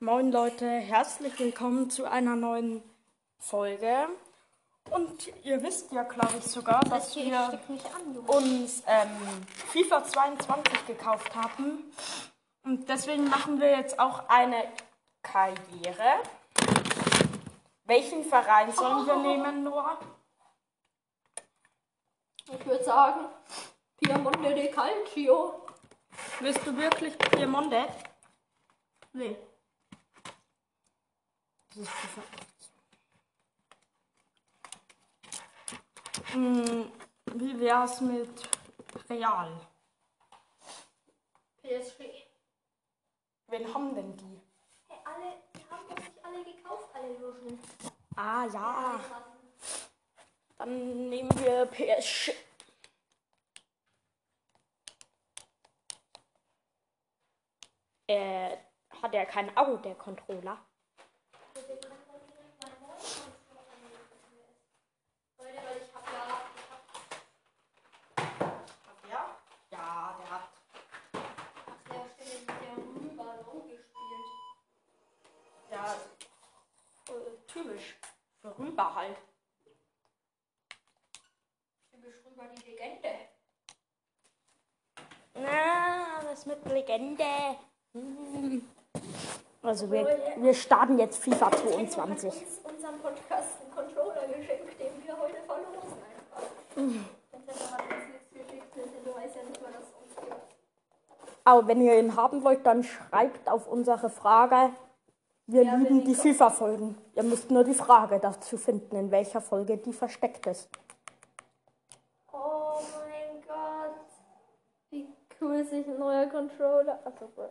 Moin Leute, herzlich willkommen zu einer neuen Folge. Und ihr wisst ja, glaube ich, sogar, dass wir an, uns ähm, FIFA 22 gekauft haben. Und deswegen machen wir jetzt auch eine Karriere. Welchen Verein sollen wir nehmen, Noah? Ich würde sagen, Piemonte de Calcio. Willst du wirklich Piemonte? Nee. Das ist FIFA 18. Hm, wie wär's mit Real? PSG. Wen haben denn die? Hey, alle, die haben doch nicht alle gekauft, alle Luschen. Ah ja, dann nehmen wir PSG. Äh, hat er kein Auge, der Controller? Leute, weil ich hab ja, Hat der? Ja, der hat. ach ja, stimmt, mit der Rüberballon gespielt. Ja, äh, typisch. Für rüber halt. Typisch rüber die Legende. Na, was mit Legende? Hm. Also wir, wir starten jetzt FIFA 22. Hat uns unseren Podcast einen Controller geschenkt, den wir heute verlosen einfach. Gibt. Aber wenn ihr ihn haben wollt, dann schreibt auf unsere Frage. Wir Ja, lieben die FIFA-Folgen. Ihr müsst nur die Frage dazu finden, in welcher Folge die versteckt ist. Oh mein Gott. Wie cool sich ein neuer Controller. Achso, bro.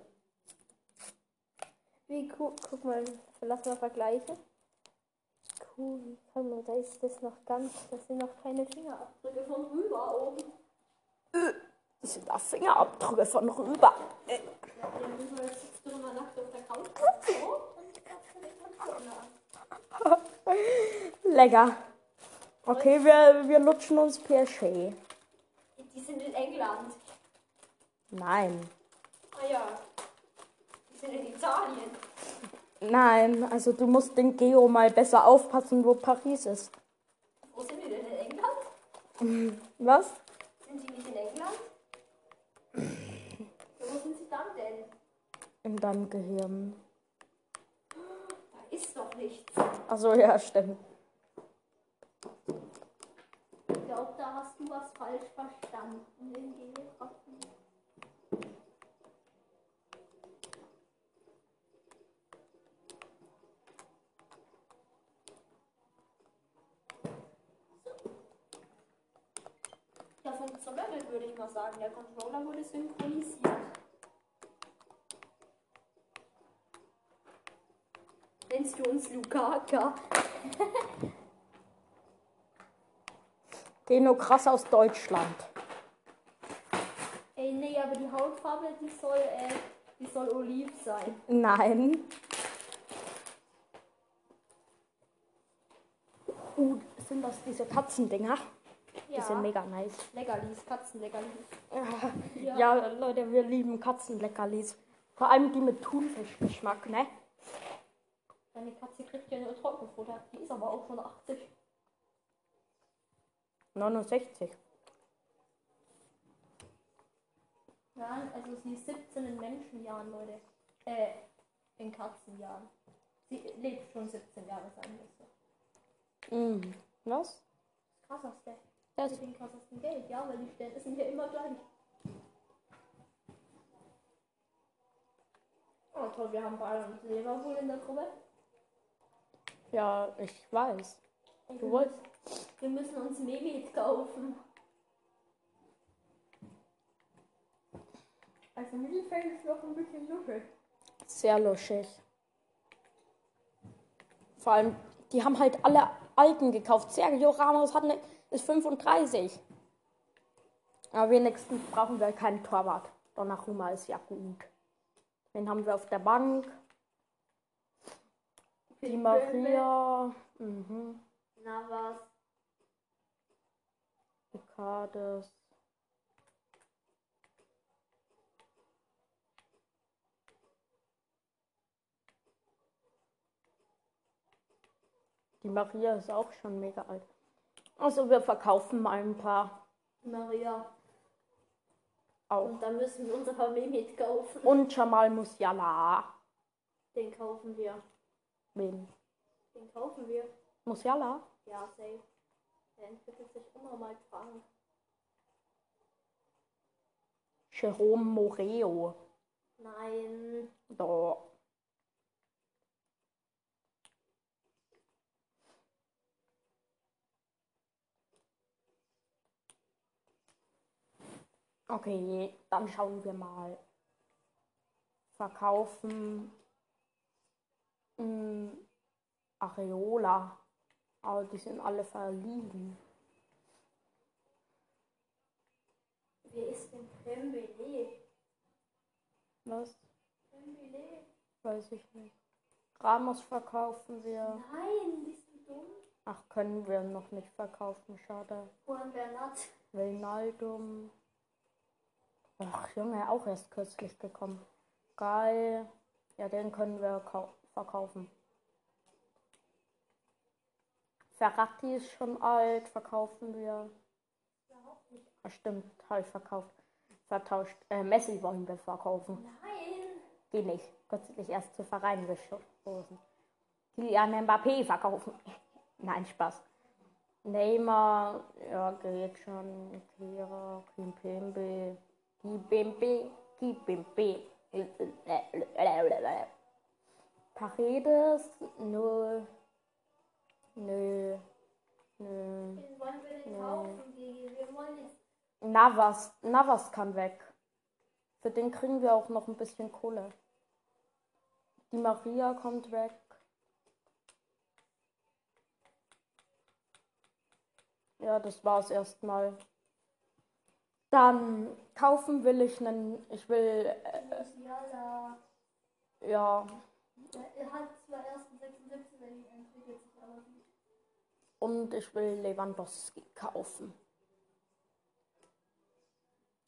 Wie cool. Guck mal, lass mal vergleichen. Cool. Guck mal, da ist das noch ganz. Das sind noch keine Fingerabdrücke von rüber oben. Das sind da Fingerabdrücke von rüber. Ja, der rüber sitzt du immer nackt auf der Couch. So. Und kannst du den Controller an. Lecker. Okay, wir, wir lutschen uns PSG. Die sind in England. Nein. Ah ja. Die sind in Italien. Nein, also du musst den Geo mal besser aufpassen, wo Paris ist. Wo sind die denn in England? Was? Sind die nicht in England? Wo sind sie dann denn? In deinem Gehirn. Ist doch nichts. Achso, ja, stimmt. Ich glaube, da hast du was falsch verstanden. Ja, funktioniert, würde ich mal sagen. Der Controller wurde synchronisiert. Nennst du uns Lukaka? Geh nur krass aus Deutschland. Ey, nee, aber die Hautfarbe, die soll, äh, die soll oliv sein. Nein. Uh, sind das diese Katzendinger? Die sind mega nice. Leckerlis, Katzenleckerlis. Ja. ja, Leute, wir lieben Katzenleckerlis. Vor allem die mit Thunfischgeschmack, ne? Deine Katze kriegt ja nur Trockenfutter. Die ist aber auch schon 80. 69. Ja, also sie ist 17 in Menschenjahren, Leute. Äh, in Katzenjahren. Sie lebt schon 17 Jahre, sagen wir so. Mhm. Was? Das krasseste. Das Mit dem krassesten Geld, ja, weil die Sterne sind ja immer gleich. Oh toll, wir haben Bayern und Leverpool in der Gruppe. Ja, ich weiß. Ey, Du wir wolltest- müssen- Wir müssen uns Mehmet kaufen. Also Mittelfeld ist noch ein bisschen luschig. Sehr luschig. Vor allem, die haben halt alle Alten gekauft. Sergio Ramos hat ne, ist 35. Aber wenigstens brauchen wir keinen Torwart. Donnarumma ist ja gut. Den haben wir auf der Bank. Die, Maria. Mhm. Navas. Ricardes. Die Maria ist auch schon mega alt. Also wir verkaufen mal ein paar. Maria. Auch. Und dann müssen wir unser Familie mitkaufen. Und Jamal Musiala. Den kaufen wir. Wen? Den kaufen wir. Musiala? Ja, safe. Der entwickelt sich immer mal krank. Jerome Moreo. Nein. Da. Okay, dann schauen wir mal. Verkaufen. Mm, Areola. Aber die sind alle verliehen. Wer ist denn Dembele? Was? Dembele? Weiß ich nicht. Ramos verkaufen wir. Nein, bist du dumm? Ach, können wir noch nicht verkaufen, schade. Juan Bernat. Wijnaldum. Ach, Junge, auch erst kürzlich gekommen. Geil. Ja, den können wir kau- verkaufen. Ferrati ist schon alt, verkaufen wir. Nicht. Ah, stimmt, habe ich verkauft. Vertauscht. Äh, Messi wollen wir verkaufen. Nein. Geht nicht. Kürzlich erst zu Verein gestoßen. Kylian Mbappé verkaufen. Nein, Spaß. Neymar, ja, geht schon. Kira, Kimpembe, Kipembe, Kipembe. Paredes, nö. Nö. Nö. Wen wollen wir denn Nee. kaufen, Gigi? Wir wollen jetzt. Navas, Navas kann weg. Für den kriegen wir auch noch ein bisschen Kohle. Die Maria kommt weg. Ja, das war's erstmal. Dann kaufen will ich einen. Ich will. Äh, ja. Er hat zwar erst einen 76 entwickelt sich aber gut. Und ich will Lewandowski kaufen.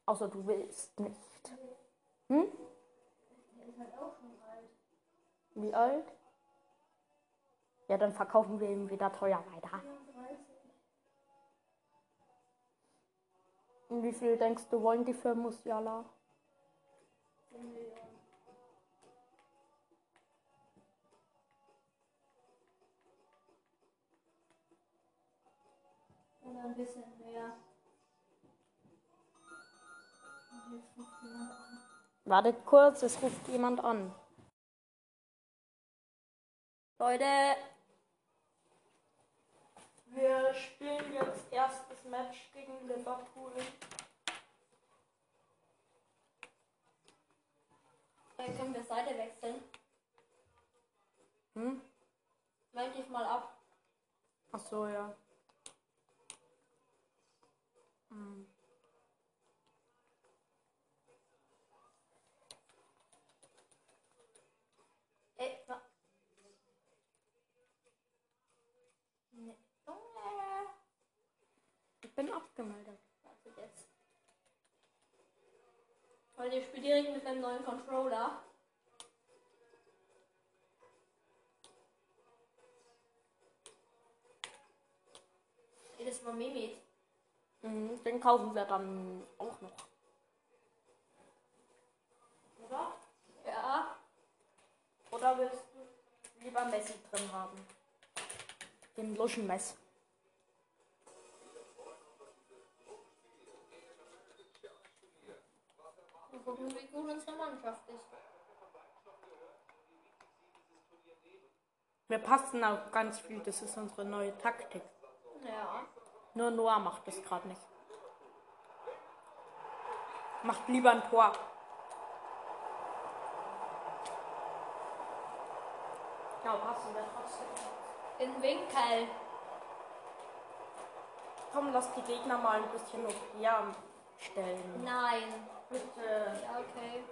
Außer du willst nicht. Hm? Der ist halt auch schon alt. Wie alt? Ja, dann verkaufen wir ihn wieder teuer weiter. 34. Und wie viel denkst du, wollen die für Musiala? 10 Oder ein bisschen mehr. Und jetzt ruft jemand an. Wartet kurz, es ruft jemand an. Leute, wir spielen jetzt erstes Match gegen Liverpool. Dann können wir Seite wechseln. Hm? Meld dich mal ab. Ach so, ja. Ey, Nee. Junge. Ich bin abgemeldet. Warte jetzt. Weil ihr spielt direkt mit einem neuen Controller. Jedes Mal Mimit. Mhm, den kaufen wir dann auch noch. Oder? Ja. Oder willst du lieber Messi drin haben? Den Luschenmess. Mal gucken, wie gut unsere Mannschaft ist. Wir passen auch ganz viel, das ist unsere neue Taktik. Ja. Nur Noah macht das gerade nicht. Macht lieber ein Tor. Ja, passen wir trotzdem. In Winkel. Komm, lass die Gegner mal ein bisschen noch hier stellen. Nein. Bitte. Ja, okay.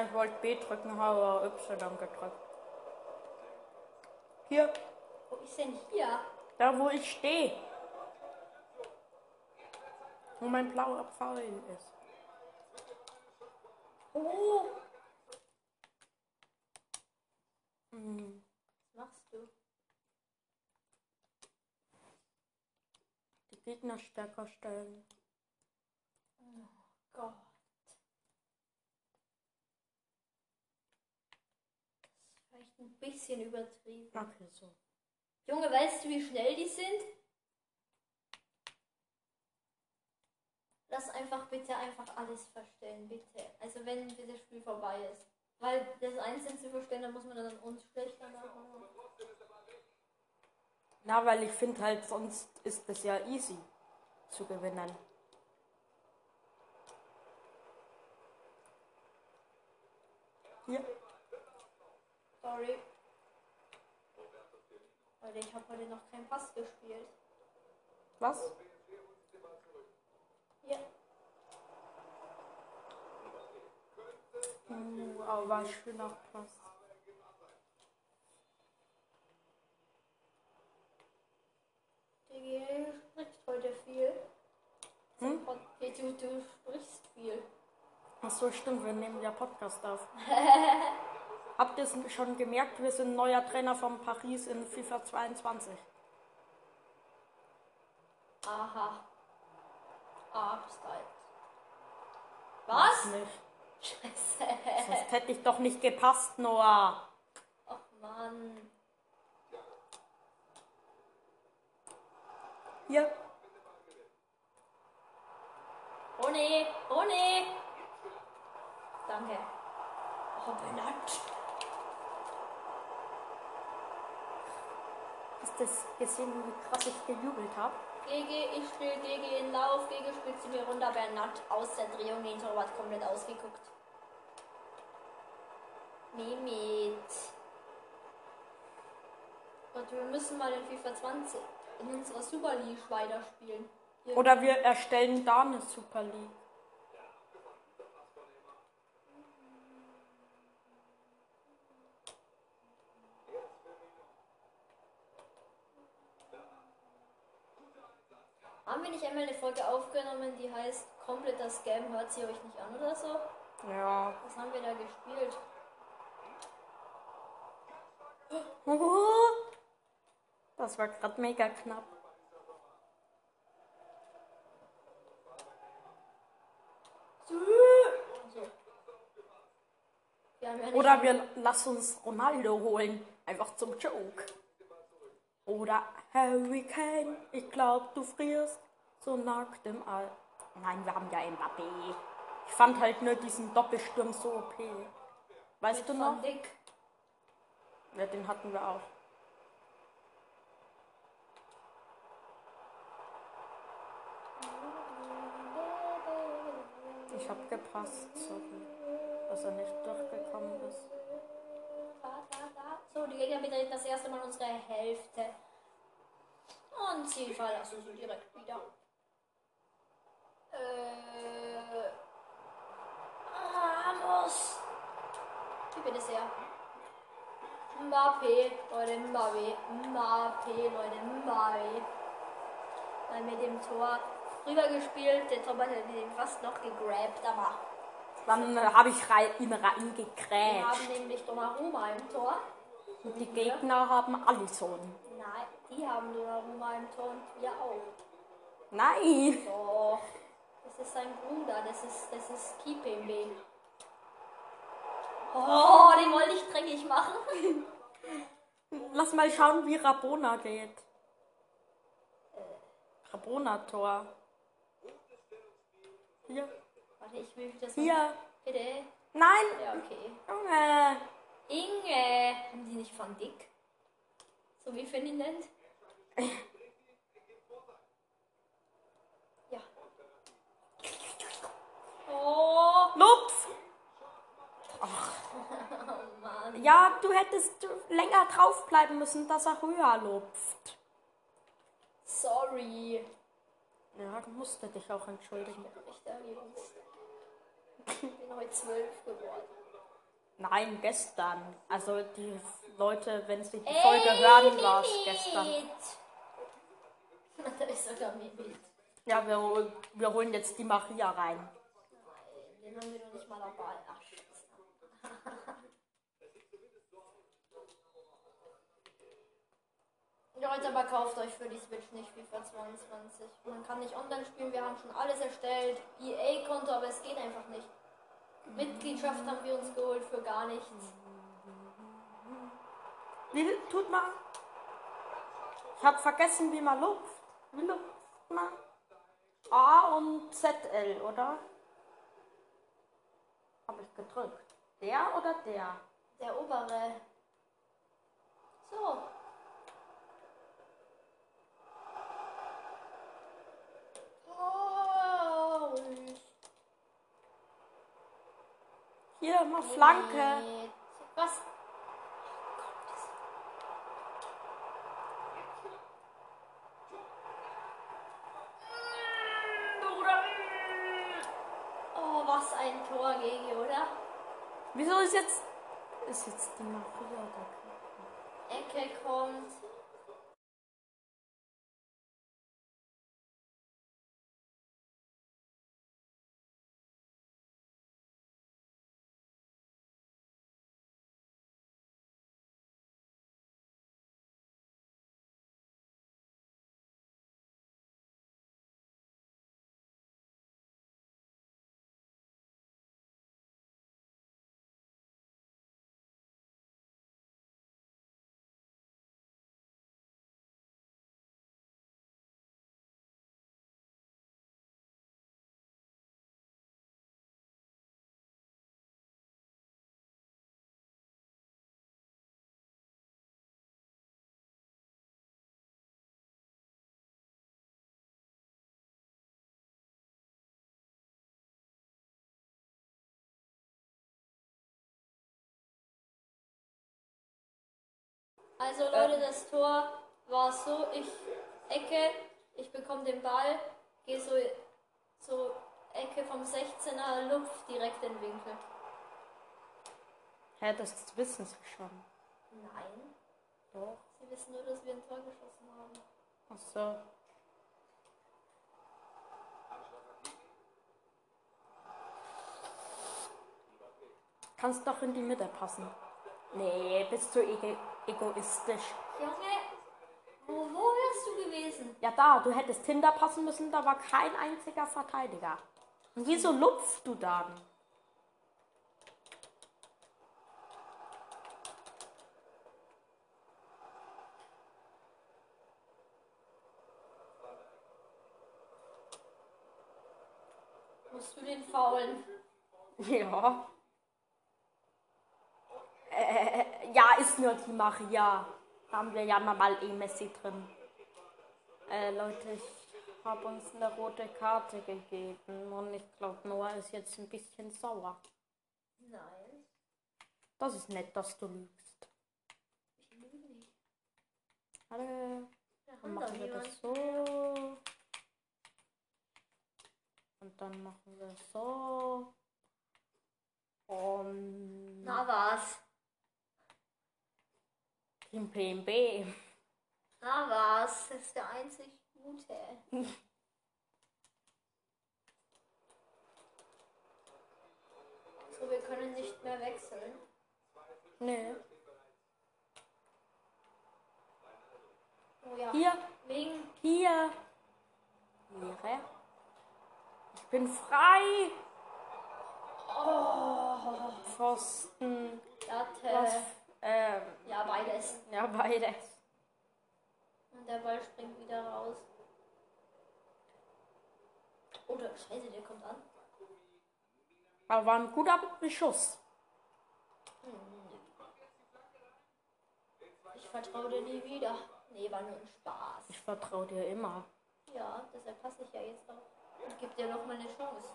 Ja, ich wollte B drücken, habe aber Y gedrückt. Hier, Wo ist denn hier? da wo ich stehe. Wo mein blauer Pfeil ist. Oh, Hm. was machst du? Die Gegner stärker stellen. Gott. Das ist vielleicht ein bisschen übertrieben. Okay, so. Junge, weißt du, wie schnell die sind? Lass einfach bitte einfach alles verstellen, bitte. Also wenn das Spiel vorbei ist. Weil das einzeln zu verstellen, dann muss man dann uns schlechter machen. Na, weil ich finde halt, sonst ist es ja easy zu gewinnen. Hier. Sorry. Leute, ich habe heute noch keinen Pass gespielt. Was? Ja. Uh, aber war schöner Pass. DG spricht heute viel. Hm? Du, du sprichst viel. Ach so, stimmt, wir nehmen ja Podcast auf. Habt ihr es schon gemerkt, wir sind neuer Trainer von Paris in FIFA 22. Aha. Absteigt. Was? Nicht. Scheiße. Sonst hätte ich doch nicht gepasst, Noah. Ach Mann. Hier. Oh nee, oh nee. Danke. Oh, Bernhard. Hast du das gesehen, wie krass ich gejubelt habe? GG, ich spiele GG in Lauf, GG spielt sie mir runter, Bernhard aus der Drehung, den Torwart komplett ausgeguckt. Mimit. Und wir müssen mal in FIFA 20 in unserer Super League weiterspielen. Hier- Oder wir erstellen da eine Super League. Haben eine Folge aufgenommen, die heißt Kompletter Scam, hört sie euch nicht an oder so? Ja. Was haben wir da gespielt? Das war gerade mega knapp. Wir ja Oder wir lassen uns Ronaldo holen. Einfach zum Joke. Oder Harry Kane, ich glaub, du frierst so nackt im All. Nein, wir haben ja Mbappé. Ich fand halt nur diesen Doppelsturm so OP. Weißt du mit noch? Van Dijk. Ja, den hatten wir auch. Ich hab gepasst, sorry, dass er nicht durchgekommen ist. So, die Gegner betreten das erste Mal unsere Hälfte. Und sie verlassen sie direkt. Äh. Ramos. Wie bitte sehr. Mbappé, Leute, Mbappé. Mbappé, Leute, Mbappé. Mal mit dem Tor rübergespielt. Der Torwart hat den fast noch gegrabt, aber Dann äh, habe ich rei ihn wir haben reingekrätscht. nämlich Donnarumma im Tor. Und die Gegner haben Allison. Nein, die haben Donnarumma im Tor und wir auch. Nein! Doch. Das ist sein Bruder, das ist, das ist Kipembe. Oh, den wollte ich dreckig machen. Lass mal schauen, wie Rabona geht. Rabona-Tor. Hier. Warte, ich will das Hier. Bitte. Nein! Ja, okay. Junge! Inge. Haben die nicht Van Dick? So wie Ferdinand? Oh, oh Mann. Ja, du hättest länger draufbleiben müssen, dass er höher lupft. Sorry. Ja, du musst dich auch entschuldigen. Ich der Jüngste. Ich bin heute zwölf geworden. Nein, gestern. Also die Leute, wenn sie die Folge hören, war es gestern. Da ist sogar Mimit. Ja, wir, wir holen jetzt die Maria rein. Den haben wir noch nicht mal dabei. Ach, Scheiße. Leute, aber kauft euch für die Switch nicht FIFA 22. Man kann nicht online spielen, wir haben schon alles erstellt. EA-Konto, aber es geht einfach nicht. Mitgliedschaft haben wir uns geholt für gar nichts. Wie tut man? Ich habe vergessen, wie man lupft. Wie lupft man? A und ZL, oder? Habe ich gedrückt. Der oder der? Der obere. So. Paul. Hier mal Flanke. Was? Oh, was ein Tor gegen, oder? Wieso ist jetzt. Ist jetzt die Maria da? Ecke kommt. Also Leute, das Tor war so, ich Ecke, ich bekomme den Ball, gehe so, so Ecke vom 16er, Luft direkt in den Winkel. Hä, das wissen sie schon. Nein, Doch. sie wissen nur, dass wir ein Tor geschossen haben. Ach so. Kannst doch in die Mitte passen. Nee, bist du ego egoistisch. Junge, wo, wo wärst du gewesen? Ja, da, du hättest hinter passen müssen, da war kein einziger Verteidiger. Und wieso lupfst du dann? Musst du den faulen? Ja. Äh, ja, ist nur die Maria. Da haben wir ja mal eh Messi drin. Äh, Leute, ich habe uns eine rote Karte gegeben und ich glaube, Noah ist jetzt ein bisschen sauer. Nein, Das ist nett, dass du lügst. ich lüge nicht. Dann machen wir jemand. das so. Und dann machen wir so. Und Na was? Team PMB. Na was? Das ist der einzig Gute. so, wir können nicht mehr wechseln. Nee. Oh ja. Hier, Wegen. hier. Ihre. Ich bin frei. Oh, Pfosten. Latte. Was? Ähm, Ja, beides. ja, beides. Und der Ball springt wieder raus. Oh, der Scheiße, der kommt an. Aber war ein guter Beschuss. Ich vertraue dir nie wieder. Nee, war nur ein Spaß. Ich vertraue dir immer. Ja, deshalb passe ich ja jetzt auch. Und gib dir noch mal eine Chance.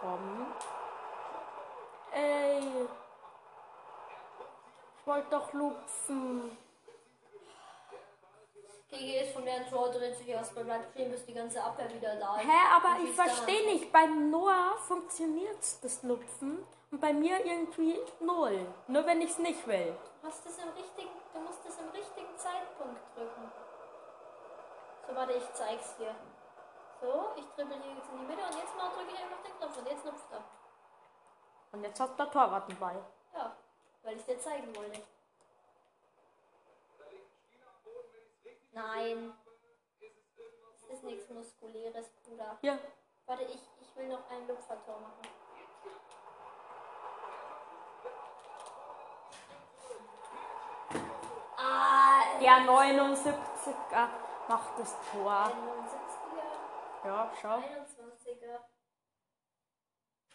Komm. Ey. Ich wollte doch lupfen. GG ist von der Tor, dreht sich erstmal, bleibt stehen, bis die ganze Abwehr wieder da ist. Hä, aber ich verstehe nicht. Bei Noah funktioniert das Lupfen und bei mir irgendwie null. Nur wenn ich es nicht will. Du, hast es im richtigen, du musst es im richtigen Zeitpunkt drücken. So, warte, ich zeig's dir. So, ich dribbel hier jetzt in die Mitte und jetzt mal drücke ich einfach den Knopf und jetzt lupft er. Und jetzt hat der Torwart einen Ball. Ja, weil ich dir zeigen wollte. Nein. Das ist nichts Muskuläres, Bruder. Hier. Warte, ich, ich will noch ein Lupfertor machen. Ah, Der 79er macht das Tor. ein 79er, Ja, schau. 21er. Das war Wollen wir der- jetzt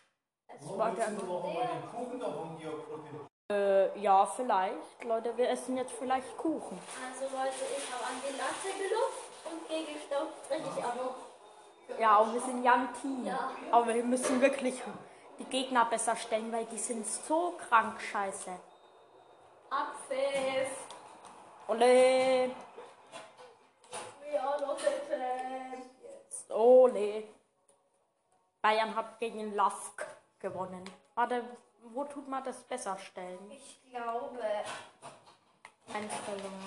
noch mal den Kuchen davon hier probieren? Äh, ja, vielleicht. Leute, wir essen jetzt vielleicht Kuchen. Also Leute, ich habe an die Latte gelupft und gegestaubt richtig ab. Ja, und wir sind ja ein Team. Ja. Aber wir müssen wirklich die Gegner besser stellen, weil die sind so krank scheiße. Abpfiff. Ole, We are not the champions. ole. Bayern hat gegen Lask gewonnen. Warte, wo tut man das besser stellen? Ich glaube, Einstellungen.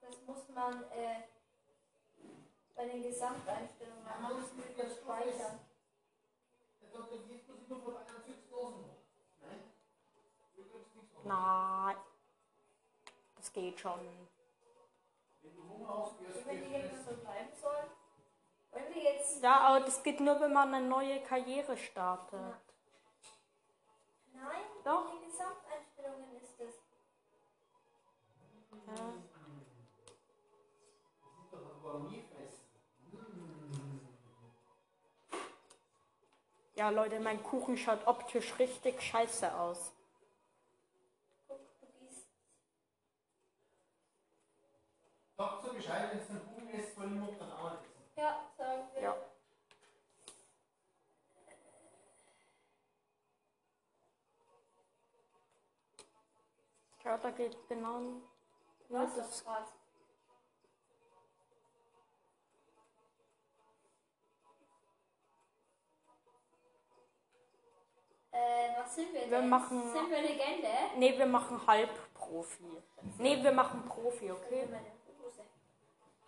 das muss man äh, bei den Gesamteinstellungen machen. Man muss das speichern. Nein. Das geht schon. Wenn die jetzt so bleiben sollen. Wenn wir jetzt. Ja, aber das geht nur, wenn man eine neue Karriere startet. Nein, Doch. in den Gesamteinstellungen ist es. Ja. Ja, Leute, mein Kuchen schaut optisch richtig scheiße aus. Guck, du. Sagt so Bescheid, wenn es einen Kuchen ist, soll die Mutter dann auch essen. Ja, sagen wir. Ja. Schau, da geht genau Was das. das grad? Äh, was sind wir denn? Wir machen- Sind wir Legende? Nee, wir machen Halbprofi. Nee, wir machen Profi, okay?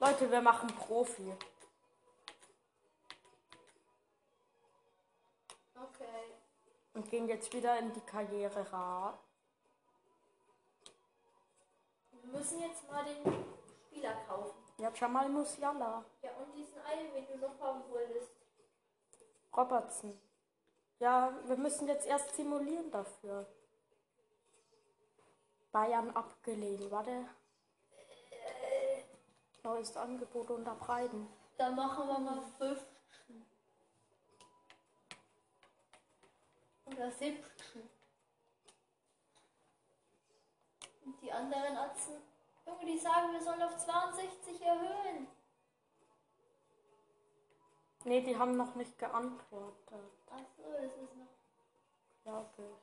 Leute, wir machen Profi. Okay. Und gehen jetzt wieder in die Karriere rein. Wir müssen jetzt mal den Spieler kaufen. Ja, Jamal Musiala. Ja, und diesen einen, den du noch haben wolltest. Robertson. Ja, wir müssen jetzt erst simulieren dafür. Bayern abgelehnt, warte. Neues Angebot unterbreiten. Dann machen wir mal 15. Oder 17. Und die anderen Atzen, Junge, die sagen, wir sollen auf 62 erhöhen. Nee, die haben noch nicht geantwortet, Achso, das ist noch. glaube ich. Oh,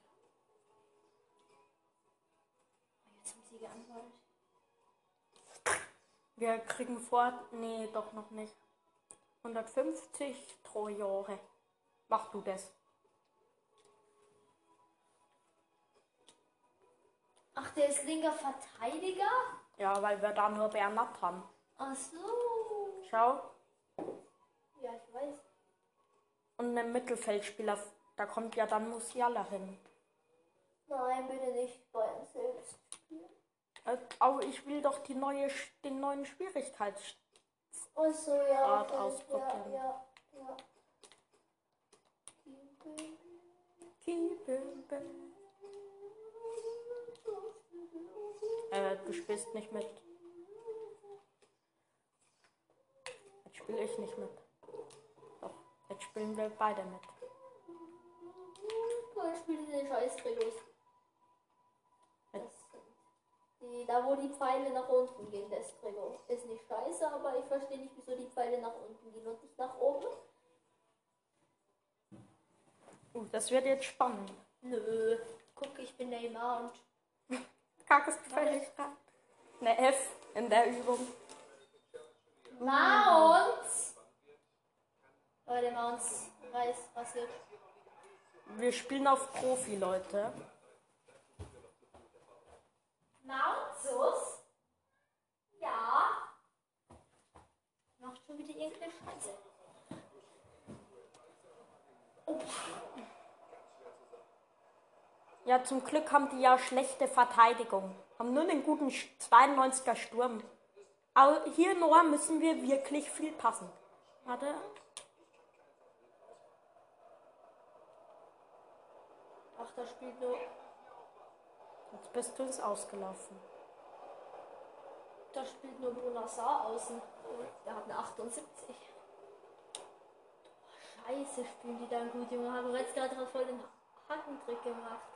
Jetzt haben sie geantwortet. Wir kriegen vor. Nee, doch noch nicht. 150 Trojore. Mach du das. Ach, der ist linker Verteidiger? Ja, weil wir da nur Bernat haben. Ach so. Schau. Ja, ich weiß. Und ein Mittelfeldspieler, da kommt ja dann Musiala hin. Nein, bitte nicht selbst spielen. Äh, Aber ich will doch die neue, den neuen Schwierigkeitsgrad. So, ja. Okay. ausprobieren. Ja, ja, ja. Äh, du spielst nicht mit. Jetzt spiele ich nicht mit. Doch, jetzt spielen wir beide mit. Ich spiele diese scheiß sind die, da wo die Pfeile nach unten gehen, das Trikot. Ist nicht scheiße, aber ich verstehe nicht, wieso die Pfeile nach unten gehen und nicht nach oben. Uh, das wird jetzt spannend. Nö. Guck, ich bin Neymar und Kaktus völlig. Eine F in der Übung. Mounts! Leute, Mounts weiß, was geht. Wir spielen auf Profi, Leute. Mountsus? Ja. Macht schon wieder irgendeine Scheiße. Opa. Ja, zum Glück haben die ja schlechte Verteidigung. Haben nur einen guten Sch- 92er Sturm. Aber hier, Noah, müssen wir wirklich viel passen. Warte. Ach, da spielt nur. Jetzt bist du ins Ausgelaufen. Da spielt nur Bonassar außen. Der hat eine 78. Scheiße, spielen die dann gut, Junge. Habe jetzt gerade voll den Hackentrick gemacht.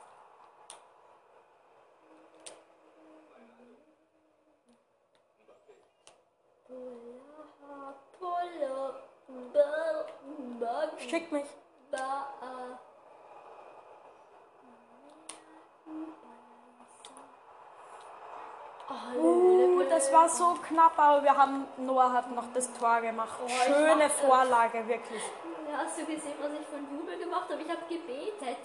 Schick mich. Uh, das war so knapp, aber wir haben, Noah hat noch das Tor gemacht. ich Schöne Vorlage, wirklich. Ja, Hast du gesehen, was ich einen Jubel gemacht habe? Ich habe gebetet.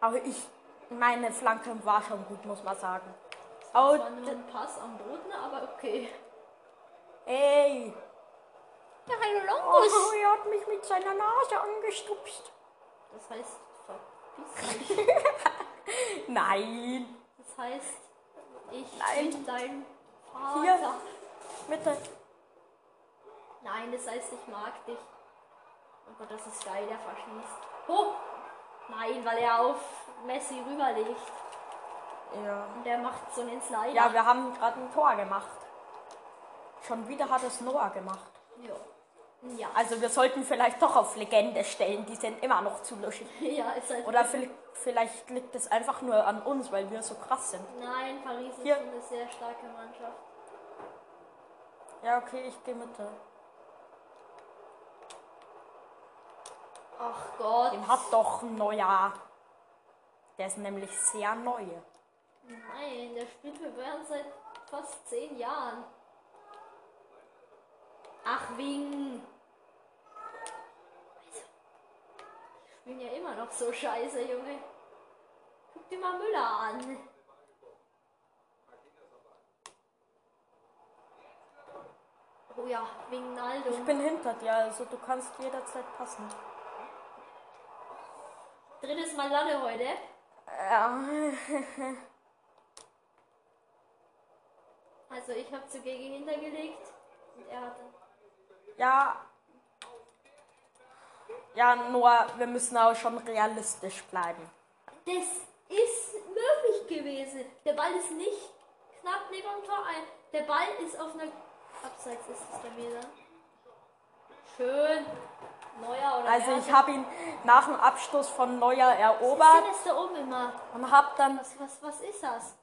Aber ich, meine Flanke war schon gut, muss man sagen. Oh, Es war nur ein Pass am Boden, aber okay. Ey. Der Heilo Oh, er hat mich mit seiner Nase angestupst. Das heißt, verpiss dich. Nein. Das heißt, ich Nein. bin dein Vater. Hier. Bitte. Nein, das heißt, ich mag dich. Oh Gott, das ist geil, der verschießt. Oh! Nein, weil er auf Messi rüberlegt. Ja. Und der macht so einen Slider. Ja, wir haben gerade ein Tor gemacht. Schon wieder hat es Noah gemacht. ja. Ja, Also wir sollten vielleicht doch auf Legende stellen, die sind immer noch zu luschig. ja, ist halt. Oder vielleicht, vielleicht liegt es einfach nur an uns, weil wir so krass sind. Nein, Paris ist Hier. eine sehr starke Mannschaft. Ja, okay, ich gehe Mitte. Ach Gott. Den hat doch ein neuer. Der ist nämlich sehr neu. Nein, der spielt für Bayern seit fast zehn Jahren. Ach, Wing. Also, die spielen ja immer noch so scheiße, Junge. Guck dir mal Müller an. Oh ja, wegen Naldo. Ich bin hinter dir, also du kannst jederzeit passen. Drittes Mal Lalle heute. Ja. Also ich habe zu Gege hintergelegt und er hatte. Ja. Ja, Noah, wir müssen auch schon realistisch bleiben. Das ist möglich gewesen. Der Ball ist nicht knapp neben dem Tor ein. Der Ball ist auf einer Abseits ist es dann. Schön. Neuer oder Also ich habe ihn nach dem Abstoß von Neuer Was ist erobert denn das da oben immer? und habe dann Was, was, was ist das?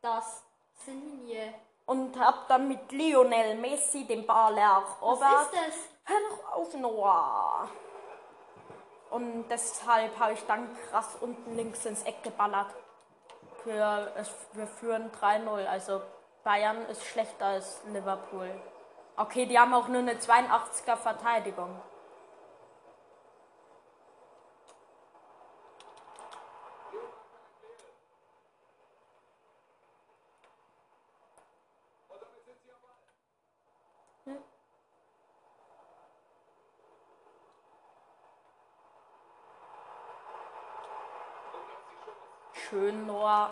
Das. Das ist eine Linie. Und hab dann mit Lionel Messi den Ball Was erobert. ist das? Hör doch auf, Noah. Und deshalb habe ich dann krass unten links ins Eck geballert. Für, es, wir führen 3-0. Also Bayern ist schlechter als Liverpool. Okay, die haben auch nur eine 82er Verteidigung. Schön, Noah.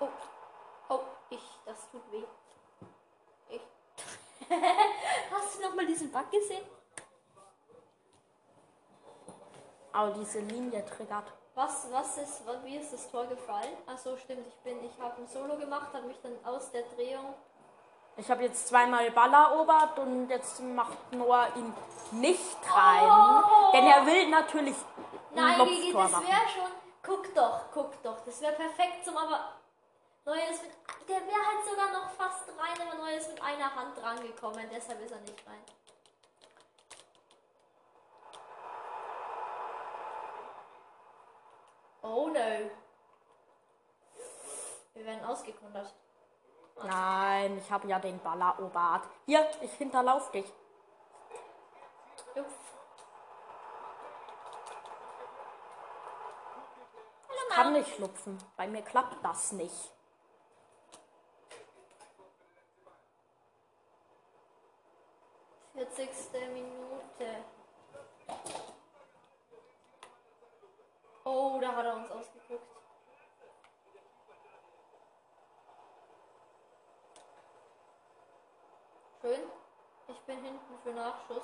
Oh. Oh, ich. Das tut weh. Ich. Hast du noch mal diesen Bug gesehen? Aber diese Linie triggert. Was, was ist, wie ist das Tor gefallen? Achso, stimmt, ich bin, ich habe ein Solo gemacht, habe mich dann aus der Drehung. Ich habe jetzt zweimal Ball erobert und jetzt macht Noah ihn nicht rein. Oh! Denn er will natürlich ein Nein, Gigi, das wäre schon. Guck doch, guck doch, das wäre perfekt zum aber. Neuer ist mit. Der wäre halt sogar noch fast rein, aber Neuer ist mit einer Hand drangekommen, deshalb ist er nicht rein. Oh no. Wir werden ausgekundert. Nein, ich habe ja den Ball erobert. Hier, ich hinterlauf dich. Uff. Kann nicht schlupfen. Bei mir klappt das nicht. Vierzigste Minute. Oh da hat er uns ausgeguckt. Schön. Ich bin hinten für Nachschuss.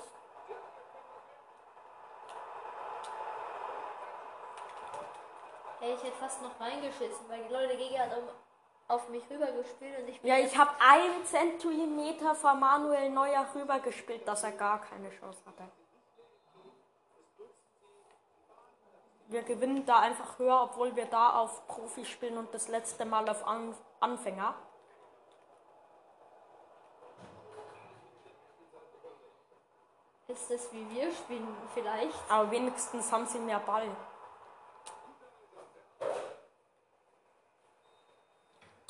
Hey, ich hätte fast noch reingeschissen, weil die Leute Gegner hat auf mich rübergespielt und ich bin Ja, ich habe einen Zentimeter vor Manuel Neuer rübergespielt, dass er gar keine Chance hatte. Wir gewinnen da einfach höher, obwohl wir da auf Profi spielen und das letzte Mal auf An Anfänger. Ist das wie wir spielen vielleicht? Aber wenigstens haben sie mehr Ball.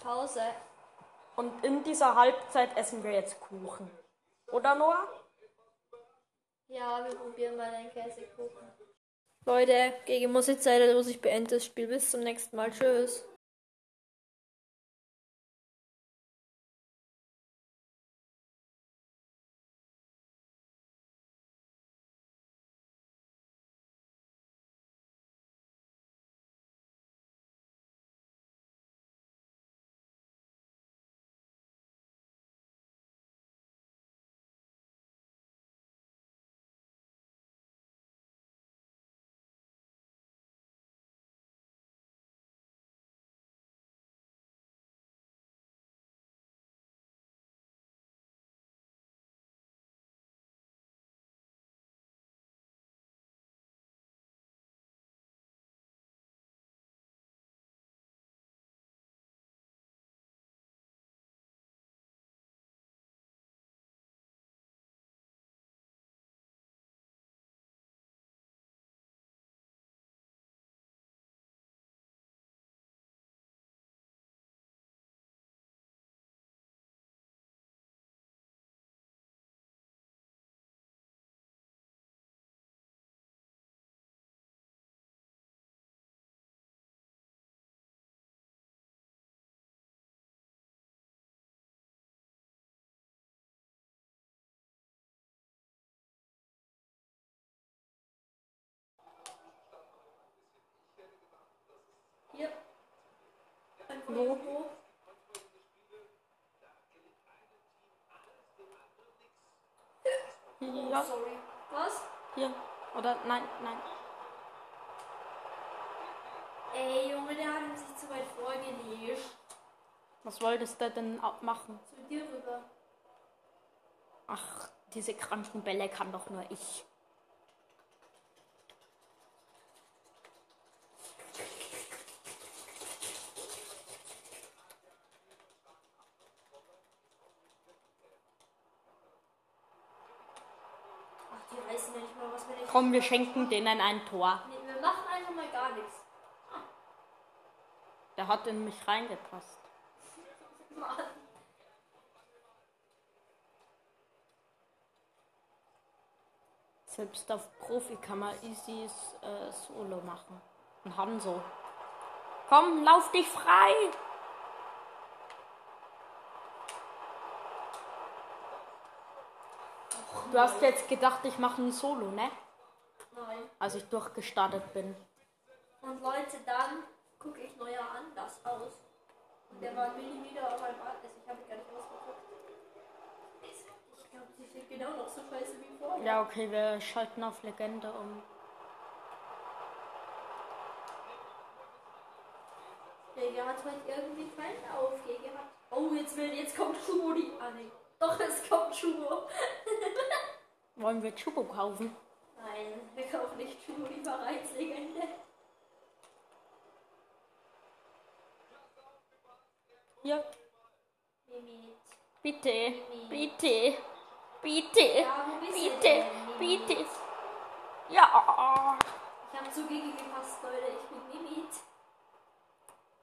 Pause. Und in dieser Halbzeit essen wir jetzt Kuchen. Oder Noah? Ja, wir probieren mal einen Käsekuchen. Leute, gegen Musikzeit muss ich beenden das Spiel. Bis zum nächsten Mal. Tschüss. Hier. Einfach Wo? irgendwo. Ja, Sorry. Was? hier. Oder nein, nein. Ey, Junge, der hat sich zu weit vorgelegt. Was wolltest du denn au- machen? Zu dir rüber. Ach, diese kranken Bälle kann doch nur ich. Ach, die reißen ja nicht mal was, wenn ich. Komm, wir schenken denen ein Tor. Nee, wir machen einfach mal gar nichts. Der hat in mich reingepasst. Mann. Selbst auf Profi kann man easy äh, Solo machen. Und Hanso. Komm, lauf dich frei! Du hast jetzt gedacht, ich mache ein Solo, ne? Als ich durchgestartet bin. Und Leute, dann gucke ich neuer anders aus. Und der war ein Millimeter auf meinem Arm. Also ich habe gar nicht ausgeguckt. Ich glaube, die sind genau noch so scheiße wie vorher. Ja, okay, wir schalten auf Legende um. Digga hat heute irgendwie keinen Aufgeh gehabt. Oh, jetzt will, jetzt kommt Schubo die. Ah, nee. Doch, es kommt Schubo. Wollen wir Chubo kaufen? Nein, wir kaufen nicht Schubo, die Vereinslegende. Hier, Mimi. bitte, bitte, bitte, Ja, bitte, bitte. Ja, Ich habe zu Gigi gepasst, Leute. Ich bin Mimit.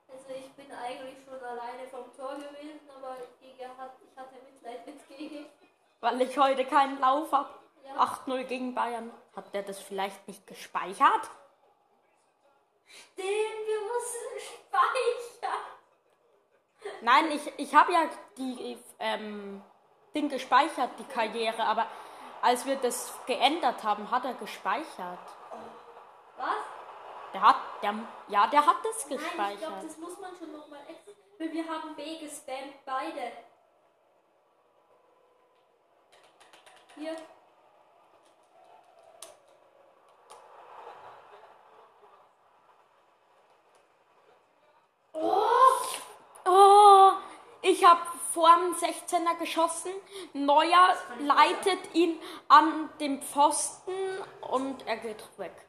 Also ich bin eigentlich schon alleine vom Tor gewesen, aber Gigi hat, ich hatte Mitleid mit Gigi. weil ich heute keinen Lauf hab. Ja. 8-0 gegen Bayern. Hat der das vielleicht nicht gespeichert? Den wir mussten speichern. Nein, ich, ich habe ja die ähm, Ding gespeichert, die Karriere, aber als wir das geändert haben, hat er gespeichert. Was? Der hat, der, ja, der hat es Nein, ich glaube, gespeichert. das muss man schon nochmal extra. Weil wir haben B gespammt, beide. Hier. Oh, ich habe vor dem 16er geschossen. Neuer leitet ihn an den Pfosten und er geht weg.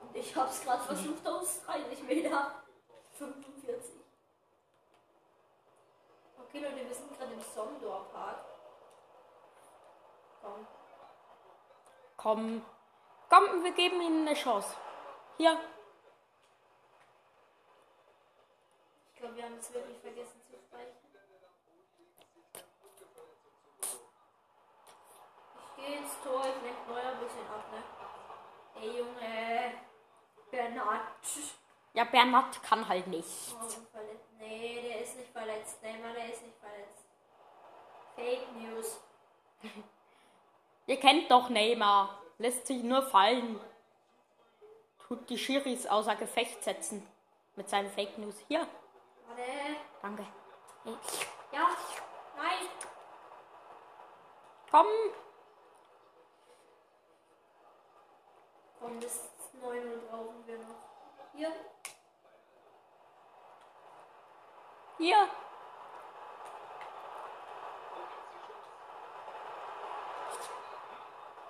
Und ich hab's gerade versucht aus 30 Meter. 45. Okay, Leute, wir sind gerade im Somdor Park. Komm. Komm, komm, wir geben ihnen eine Chance. Hier, glaube, wir haben es wirklich vergessen zu speichern. Ich gehe ins Tor, ich lenke neuer ein bisschen ab, ne? Ey, Junge. Bernhard. ja, Bernhard kann halt nicht. Oh. Nee, der ist nicht verletzt. Neymar, der ist nicht verletzt. Fake News. Ihr kennt doch Neymar. Lässt sich nur fallen. Tut die Schiris außer Gefecht setzen. Mit seinen Fake News. Hier, Warte. danke. Ja. Nein. komm. Komm, das 9 brauchen wir noch. Hier. Hier.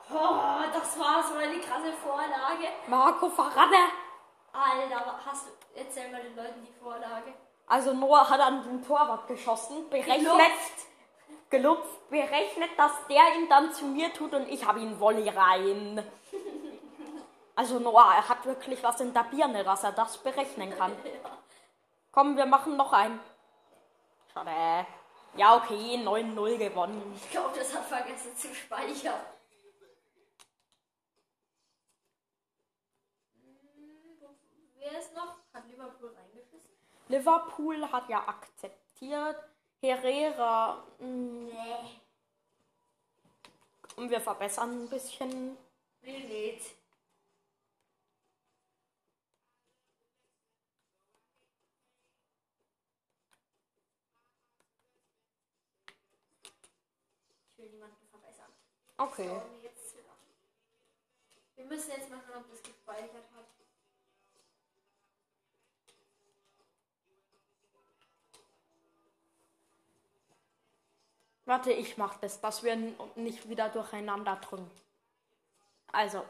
Oh, das war so eine krasse Vorlage. Marco Verradder. Alter, hast du. Erzähl mal den Leuten die Vorlage. Also Noah hat an den Torwart geschossen, berechnet, Gelupft. gelupft, berechnet, dass der ihn dann zu mir tut und ich habe ihn Volley rein. Also Noah, er hat wirklich was in der Birne, dass er das berechnen kann. Komm, wir machen noch einen. Schade. Ja, okay, 9-0 gewonnen. Ich glaube, das hat vergessen zu speichern. Hm, wo- Wer ist noch? Hat Liverpool reingeschissen? Liverpool hat ja akzeptiert. Herrera. Nee. Und wir verbessern ein bisschen. Nee, nicht. Ich will niemanden verbessern. Okay. Wir müssen jetzt mal schauen, ob das gespeichert hat. Warte, ich mach das, dass wir nicht wieder durcheinander drücken. Also.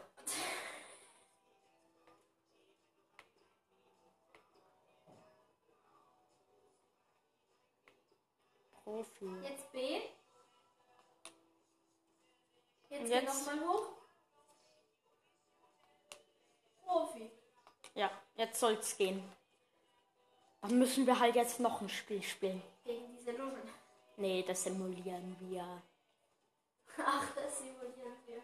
Profi. Jetzt B. Jetzt, jetzt? nochmal hoch. Profi. Ja, jetzt soll's gehen. Dann müssen wir halt jetzt noch ein Spiel spielen. Gegen diese Luschen. Nee, das simulieren wir. Ach, das simulieren wir.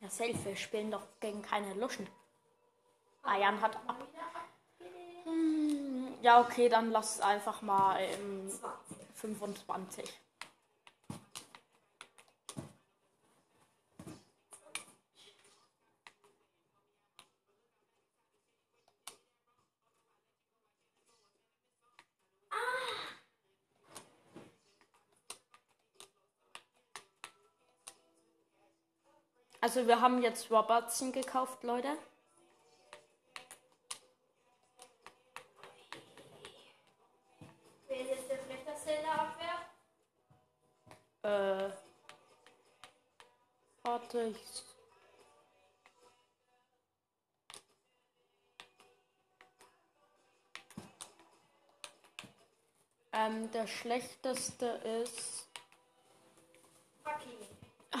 Ja, safe, wir spielen doch gegen keine Luschen. Ayan hat ab. Abgelehnt. Hm, Ja, okay, dann lass einfach mal ähm, 20. 25. Also wir haben jetzt Robertson gekauft, Leute. Wer ist jetzt der schlechteste in der Abwehr? Äh. Warte, ich. Ähm, der schlechteste ist.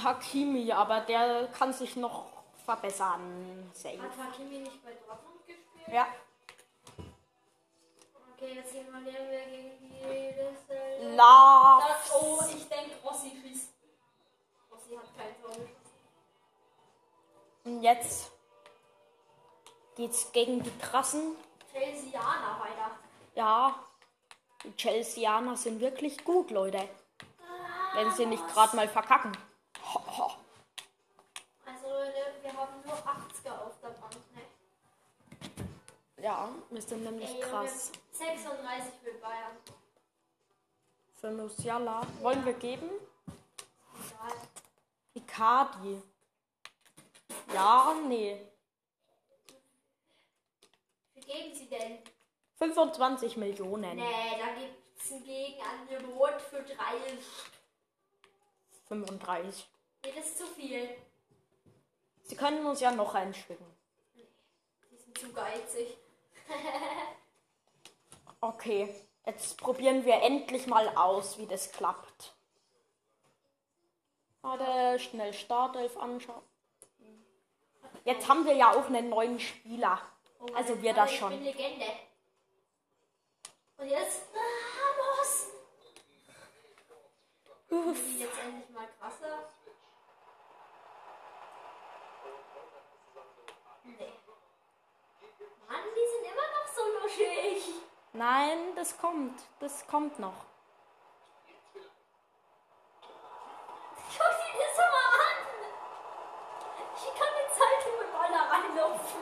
Hakimi, aber der kann sich noch verbessern. Safe. Hat Hakimi nicht bei Dortmund gespielt? Ja. Okay, jetzt simulieren wir gegen die Liste. Love. Das, oh, ich denke, Rossi schießt. Rossi hat kein Tor geschossen. Und jetzt geht's gegen die krassen. Chelseaner weiter. Ja, die Chelseaner sind wirklich gut, Leute. Wenn sie nicht gerade mal verkacken. Ho, ho. Also, Leute, wir haben nur 80er auf der Bank, ne? Ja, wir sind nämlich Ey, krass. 36 für Bayern. Für Musiala. Wollen wir geben? Egal. Icardi. Ja, nee. Wie geben Sie denn? 25 Millionen. Nee, da gibt es ein Gegenangebot für 3. 35. Nee, das ist zu viel. Sie können uns ja noch einschicken. Die sind zu geizig. Okay, jetzt probieren wir endlich mal aus, wie das klappt. Warte, schnell Startelf anschauen. Jetzt haben wir ja auch einen neuen Spieler. Oh Also wir das Ich bin schon. Legende. Und jetzt Ramos. Uff. Sind die jetzt endlich mal krasser? Nee. Mann, die sind immer noch so luschig. Nein, das kommt. Das kommt noch. Guck dir das mal an. Ich kann mit Zeit mit da reinlaufen.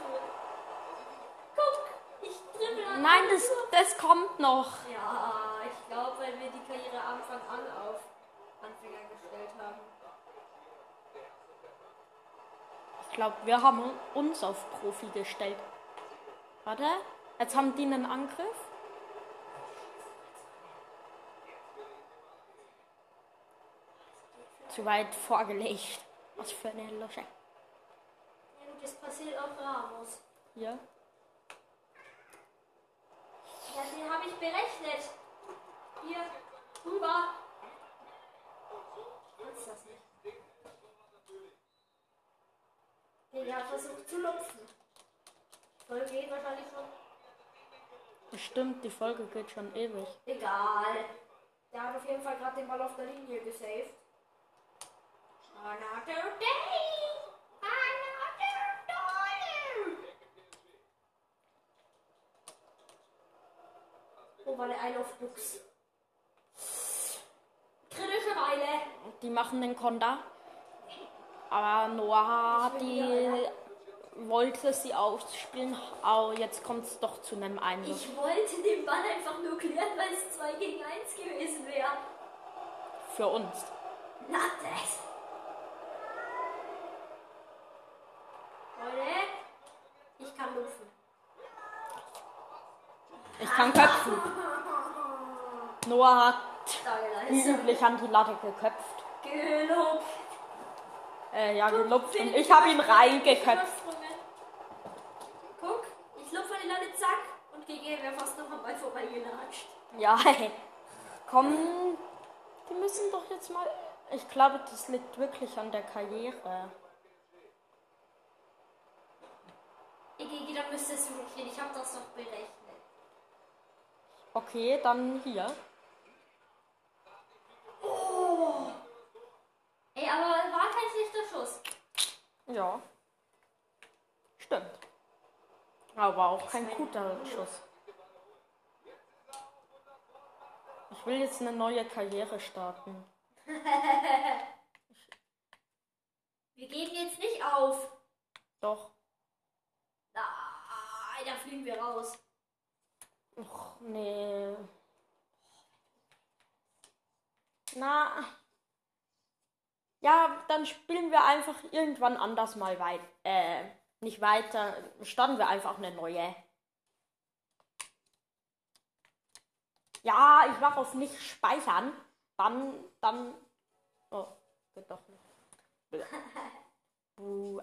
Guck, ich dribbel an Nein, das, das kommt noch. Ja, ich glaube, weil wir die Karriere Anfang an auf Anfänger gestellt haben. Ich glaube, wir haben uns auf Profi gestellt. Warte, jetzt haben die einen Angriff. Zu weit vorgelegt. Was für eine Lusche. Ja das passiert auch Ramos. Hier. Ja, den habe ich berechnet. Hier, rüber. Kannst das nicht. Nee, der hat versucht zu lupfen. Voll geht wahrscheinlich schon. Bestimmt, die Folge geht schon ewig. Egal. Der hat auf jeden Fall gerade den Ball auf der Linie gesaved. Another day! Another dollar! Wo war der I Love Books? Kritische Weile. Die machen den Konter. Aber Noah, die wollte sie ausspielen. Oh, jetzt kommt es doch zu einem Einwurf. Ich wollte den Ball einfach nur klären, weil es 2 gegen 1 gewesen wäre. Für uns. Na das. Leute, ich kann lupfen. Ich kann köpfen. Noah hat wie üblich an die Latte geköpft. Gelupft. Äh, ja, gelupft. Und ich habe ihn reingeköpft. Guck, ich lupfe an die Latte, zack. Und GG wäre fast noch am Ball vorbeigelatscht. Ja, hey. Komm, die müssen doch jetzt mal. Ich glaube, das liegt wirklich an der Karriere. GG, dann müsstest du doch hier. Ich habe das doch berechnet. Okay, dann hier. Ey, aber war kein schlechter Schuss. Ja. Stimmt. Aber auch kein guter Schuss. Ich will jetzt eine neue Karriere starten. Wir geben jetzt nicht auf. Doch. Nein, da fliegen wir raus. Och, nee. Na. Ja, dann spielen wir einfach irgendwann anders mal weit. Äh, nicht weiter. Starten wir einfach eine neue. Ja, ich mache auf nicht speichern. Dann, dann. Oh, geht doch nicht. Uh.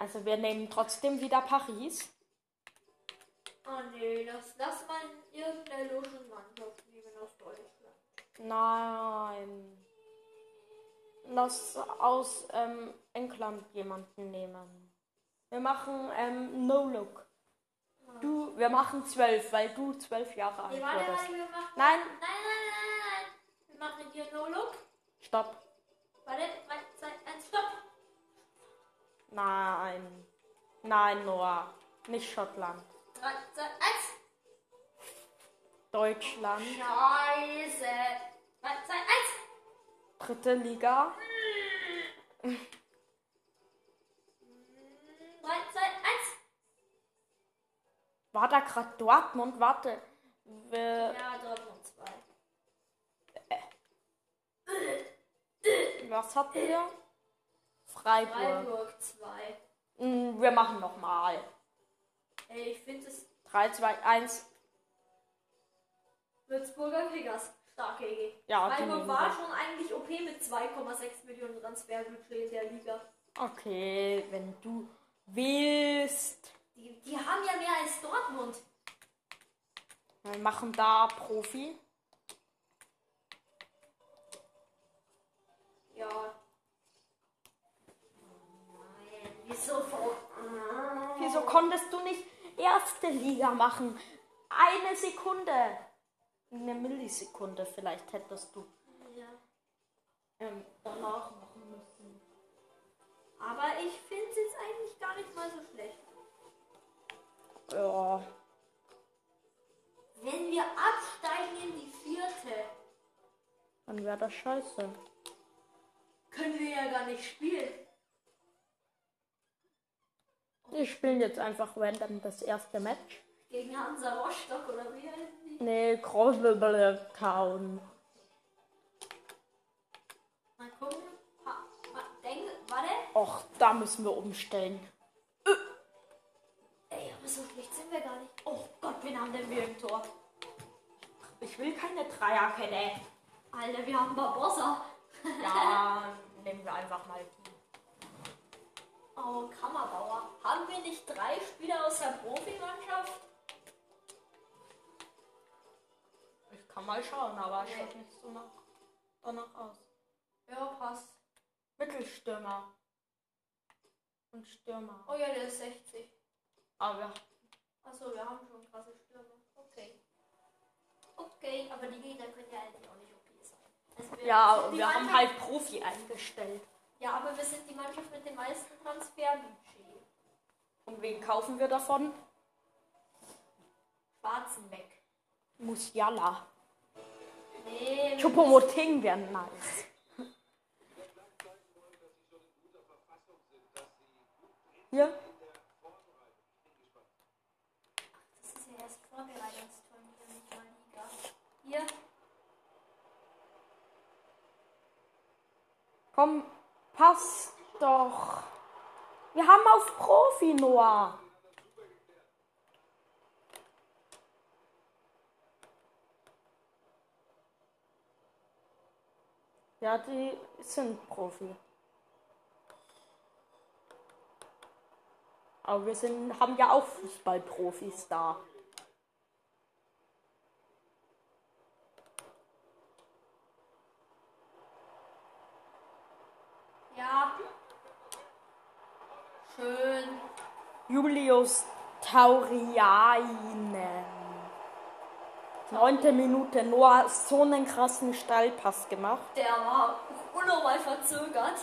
Also wir nehmen trotzdem wieder Paris. Oh nee, das, lass mal irgendeine Luschenmannschaft nehmen aus Deutschland. Nein. Lass aus ähm, England jemanden nehmen. Wir machen ähm, No Look. Du, wir machen zwölf, weil du zwölf Jahre alt Nee, warte, wurdest. Nein, Nein, nein, nein, nein. Wir machen hier No Look. stopp. Warte, 3, 2, 1, stopp. Nein. Nein, Noah. Nicht Schottland. 3, 2, 1. Deutschland. Scheiße. 3, 2, 1. Dritte Liga. 3, 2, 1. War da gerade Dortmund? Warte. Ja, Dortmund 2. Was hatten wir? Freiburg. Freiburg 2. Mm, Wir machen nochmal. Ey, ich finde es 3, 2, 1. Würzburger Kickers. Stark, EG. Ja, Freiburg war schon eigentlich OP mit 2,6 Millionen Transferbudget in der Liga. Okay, wenn du willst. Die, die haben ja mehr als Dortmund. Wir machen da Profi. Ja. Wieso vor? Wieso konntest du nicht erste Liga machen? Eine Sekunde. Eine Millisekunde vielleicht hättest du Ja. ähm, danach machen müssen. Aber ich finde es jetzt eigentlich gar nicht mal so schlecht. Ja. Wenn wir absteigen in die vierte, Dann wäre das scheiße. können wir ja gar nicht spielen. Wir spielen jetzt einfach random das erste Match. Gegen Hansa Rostock oder wie heißen die? Nee, Croswell Town. Mal gucken. Ha, denk, warte. Och, da müssen wir umstellen. Ey, aber so schlecht sind wir gar nicht. Oh Gott, wen haben denn wir im Tor? Ich will keine Dreierkette. Alter, wir haben Barbossa. Ja, nehmen wir einfach mal die. Oh, Kammerbauer. Haben wir nicht drei Spieler aus der Profimannschaft? Ich kann mal schauen, aber Nee. schaut nicht so nach, danach aus. Ja, passt. Mittelstürmer. Und Stürmer. Oh ja, der ist 60. Aber Achso, wir haben schon krasse Stürmer. Okay. Okay, aber die Gegner können ja eigentlich auch nicht OP sein. Also wir ja, wir haben halt Profi eingestellt. Ja, aber wir sind die Mannschaft mit dem meisten Transferbudget. Und wen kaufen wir davon? Schwarzenbeck. Musiala. Nee, Chupomoting wäre nice. Hier? Das ist ja erst Vorbereitungsturnier, nicht mal Liga. Hier, Komm, passt doch. Wir haben auf Profi, Noah. Ja, die sind Profi. Aber wir sind, haben ja auch Fußballprofis da. ja. Schön. Julius Tauriainen. Neunte Minute, Noah so einen krassen Steilpass gemacht. Der war unnormal verzögert.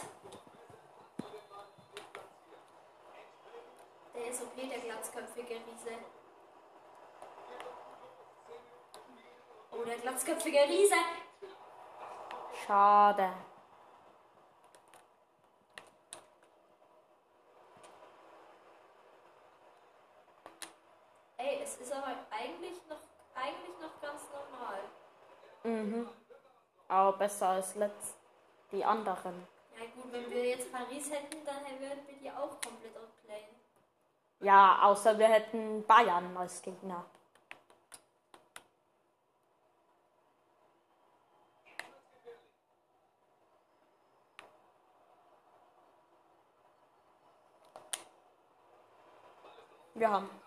Der ist okay, der glatzköpfige Riese. Oh, der glatzköpfige Riese. Schade. Ey, es ist aber eigentlich noch, eigentlich noch ganz normal. Mhm. Aber besser als letzt die anderen. Ja gut, wenn wir jetzt Paris hätten, dann würden wir die auch komplett outplayen. Ja, außer wir hätten Bayern als Gegner. Wir haben.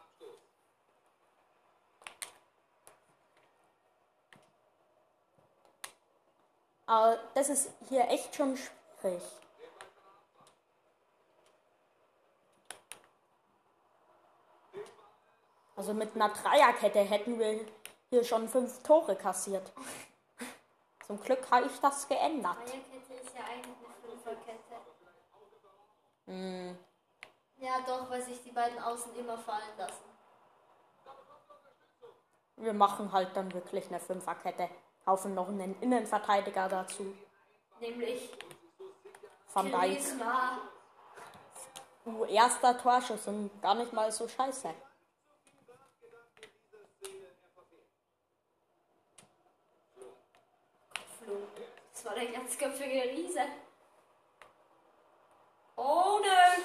Aber das ist hier echt schon schwierig. Also mit einer Dreierkette hätten wir hier schon fünf Tore kassiert. Zum Glück habe ich das geändert. Dreierkette ist ja eigentlich eine Fünferkette. Hm. Ja doch, weil sich die beiden Außen immer fallen lassen. Wir machen halt dann wirklich eine Fünferkette. Kaufen noch einen Innenverteidiger dazu. Nämlich Van Dijk. Uh, erster Torschuss und gar nicht mal so scheiße. Das war der ganzköpfige Riese. Oh nö!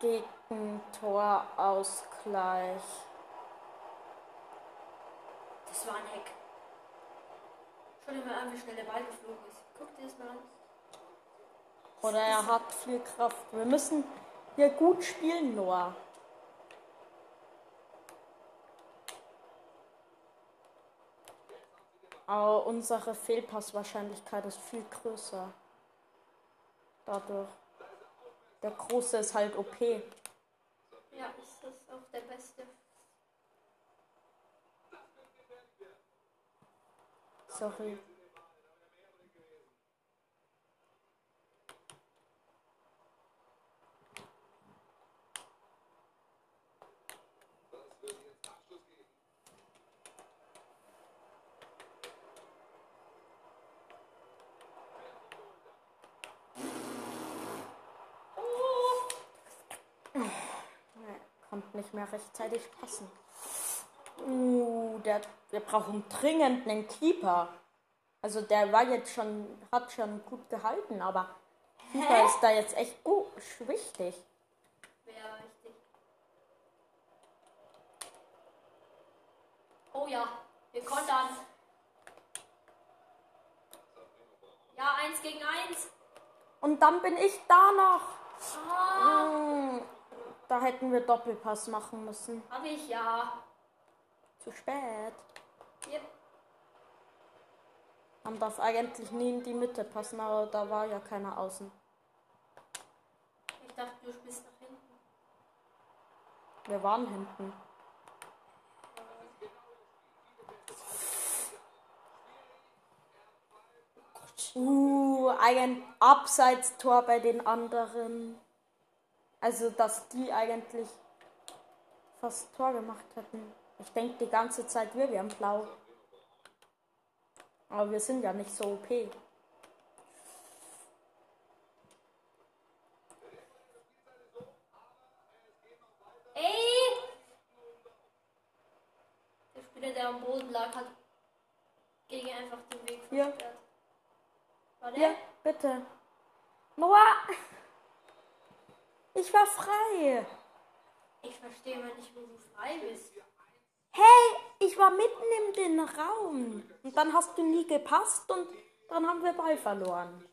Gegentorausgleich. War ein Heck. Schau dir mal an, wie schnell der Ball geflogen ist. Guck dir das mal an. Oder er hat viel Kraft. Wir müssen hier gut spielen, Noah. Aber unsere Fehlpasswahrscheinlichkeit ist viel größer. Dadurch. Der Große ist halt OP. Ja, ist das auch der beste. Sorry. Nicht mehr rechtzeitig passen. Uh, der, wir brauchen dringend einen Keeper. Also der war jetzt schon, hat schon gut gehalten, aber Keeper ist da jetzt echt gut, wichtig. Wäre richtig. Oh ja, wir kontern. Ja, eins gegen eins. Und dann bin ich da noch. Ah, Mm, Da hätten wir Doppelpass machen müssen. hab ich ja. Zu spät. Hier. Man darf eigentlich nie in die Mitte passen, aber da war ja keiner außen. Ich dachte, du spielst nach hinten. Wir waren hinten. Uh, ein Abseitstor bei den anderen. Also, dass die eigentlich fast Tor gemacht hätten. Ich denke die ganze Zeit, wir wären blau. Aber wir sind ja nicht so OP. Ey! Der Spieler, der am Boden lag, hat gegen einfach den Weg versperrt. War der? Ja, bitte. Noah! Ich war frei. Ich verstehe mal nicht, wo du frei bist. Hey, ich war mitten in den Raum. Und dann hast du nie gepasst und dann haben wir Ball verloren.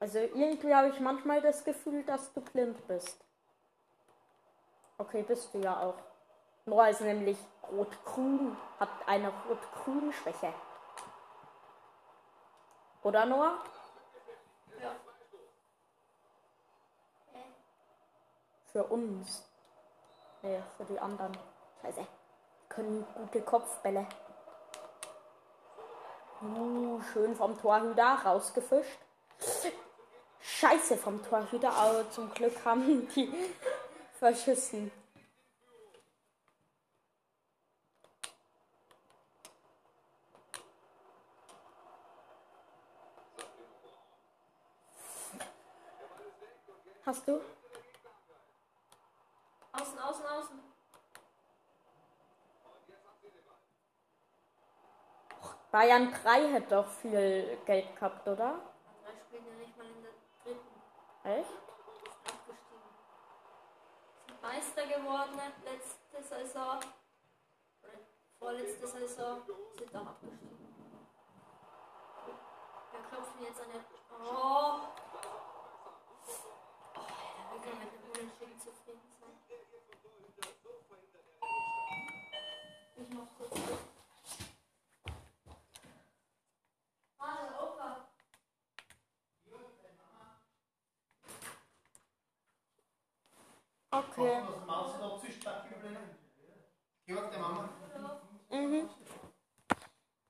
Also irgendwie habe ich manchmal das Gefühl, dass du blind bist. Okay, bist du ja auch. Noah ist nämlich rot-grün, hat eine rot-grün Schwäche. Oder Noah? Ja. Äh, Für uns. Nee, für die anderen. Scheiße. Können gute Kopfbälle. Uh, schön vom Torhüter rausgefischt. Scheiße vom Torhüter, aber zum Glück haben die verschissen. Hast du? außen, außen, außen. Bayern 3 hätte doch viel Geld gehabt, oder? Drei spielen ja nicht mal in der dritten. Echt? Ist abgestiegen. Sind Meister geworden letzte Saison. Oder vorletzte Saison. Sind auch abgestiegen. Wir klopfen jetzt an der. Oh! Oh, Alter, wir können mit dem Unentschieden zufrieden sein. Ich mach kurz. für. Machst du Maus noch zu stark überlegen? Der Mama? Mhm.